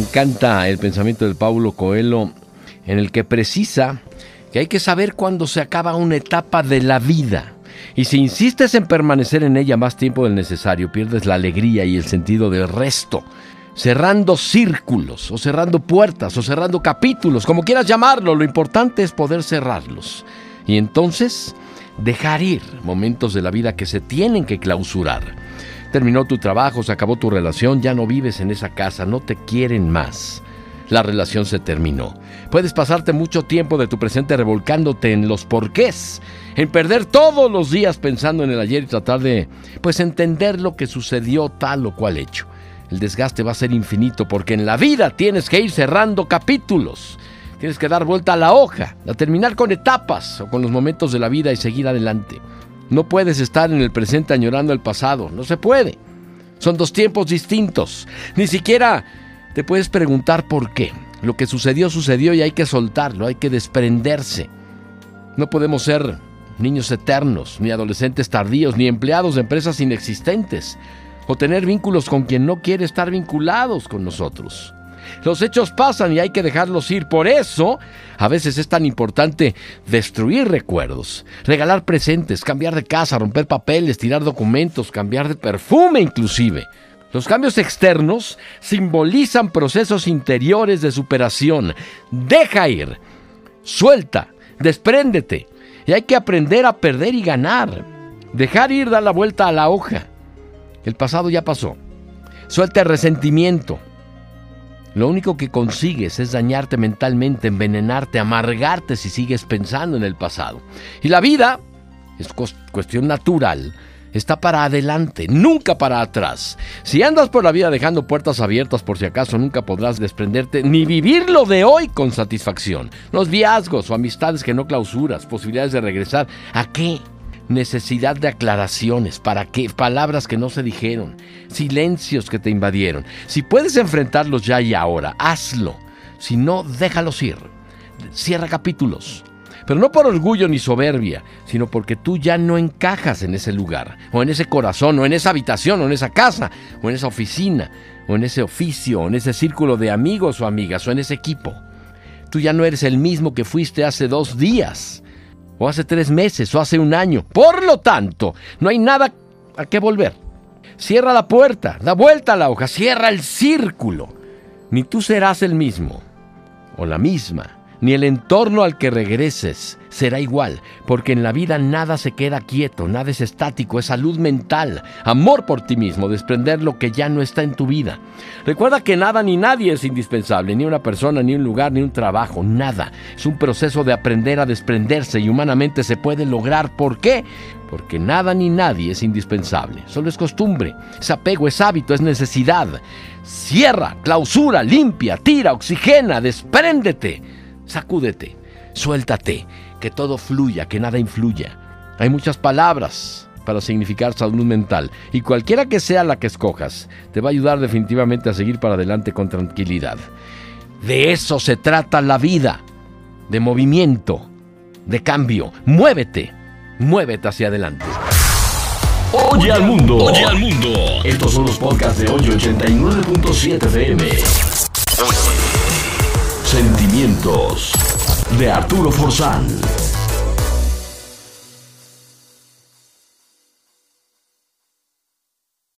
Me encanta el pensamiento del Paulo Coelho en el que precisa que hay que saber cuándo se acaba una etapa de la vida. Y si insistes en permanecer en ella más tiempo del necesario, pierdes la alegría y el sentido del resto, cerrando círculos, o cerrando puertas, o cerrando capítulos, como quieras llamarlo, lo importante es poder cerrarlos. Y entonces, dejar ir momentos de la vida que se tienen que clausurar. Terminó tu trabajo, se acabó tu relación, ya no vives en esa casa, no te quieren más la relación se terminó. Puedes pasarte mucho tiempo de tu presente revolcándote en los porqués, en perder todos los días pensando en el ayer y tratar de, pues, entender lo que sucedió tal o cual hecho. El desgaste va a ser infinito porque en la vida tienes que ir cerrando capítulos. Tienes que dar vuelta a la hoja, a terminar con etapas o con los momentos de la vida y seguir adelante. No puedes estar en el presente añorando el pasado, no se puede. Son dos tiempos distintos. Ni siquiera te puedes preguntar por qué. Lo que sucedió sucedió y hay que soltarlo, hay que desprenderse. No podemos ser niños eternos, ni adolescentes tardíos, ni empleados de empresas inexistentes, o tener vínculos con quien no quiere estar vinculados con nosotros. Los hechos pasan y hay que dejarlos ir. Por eso, a veces es tan importante destruir recuerdos, regalar presentes, cambiar de casa, romper papeles, tirar documentos, cambiar de perfume inclusive. Los cambios externos simbolizan procesos interiores de superación. Deja ir, suelta, despréndete. Y hay que aprender a perder y ganar. Dejar ir da la vuelta a la hoja. El pasado ya pasó. Suelta el resentimiento. Lo único que consigues es dañarte mentalmente, envenenarte, amargarte si sigues pensando en el pasado. Y la vida es cuestión natural está para adelante, nunca para atrás. Si andas por la vida dejando puertas abiertas por si acaso, nunca podrás desprenderte ni vivir lo de hoy con satisfacción. Los viazgos o amistades que no clausuras, posibilidades de regresar. ¿A qué? Necesidad de aclaraciones, ¿para qué? Palabras que no se dijeron, silencios que te invadieron. Si puedes enfrentarlos ya y ahora, hazlo. Si no, déjalos ir. Cierra capítulos pero no por orgullo ni soberbia, sino porque tú ya no encajas en ese lugar, o en ese corazón, o en esa habitación, o en esa casa, o en esa oficina, o en ese oficio, o en ese círculo de amigos o amigas, o en ese equipo. Tú ya no eres el mismo que fuiste hace dos días, o hace tres meses, o hace un año. Por lo tanto, no hay nada a qué volver. Cierra la puerta, da vuelta a la hoja, cierra el círculo. Ni tú serás el mismo, o la misma ni el entorno al que regreses será igual, porque en la vida nada se queda quieto, nada es estático, es salud mental, amor por ti mismo, desprender lo que ya no está en tu vida. Recuerda que nada ni nadie es indispensable, ni una persona, ni un lugar, ni un trabajo, nada. Es un proceso de aprender a desprenderse y humanamente se puede lograr. ¿Por qué? Porque nada ni nadie es indispensable, solo es costumbre, es apego, es hábito, es necesidad. Cierra, clausura, limpia, tira, oxigena, despréndete. Sacúdete, suéltate, que todo fluya, que nada influya. Hay muchas palabras para significar salud mental y cualquiera que sea la que escojas, te va a ayudar definitivamente a seguir para adelante con tranquilidad. De eso se trata la vida, de movimiento, de cambio. Muévete, muévete hacia adelante. Oye al mundo, oye al mundo. Estos son los podcasts de hoy 89.7 FM. Sentimientos de Arturo Forzán.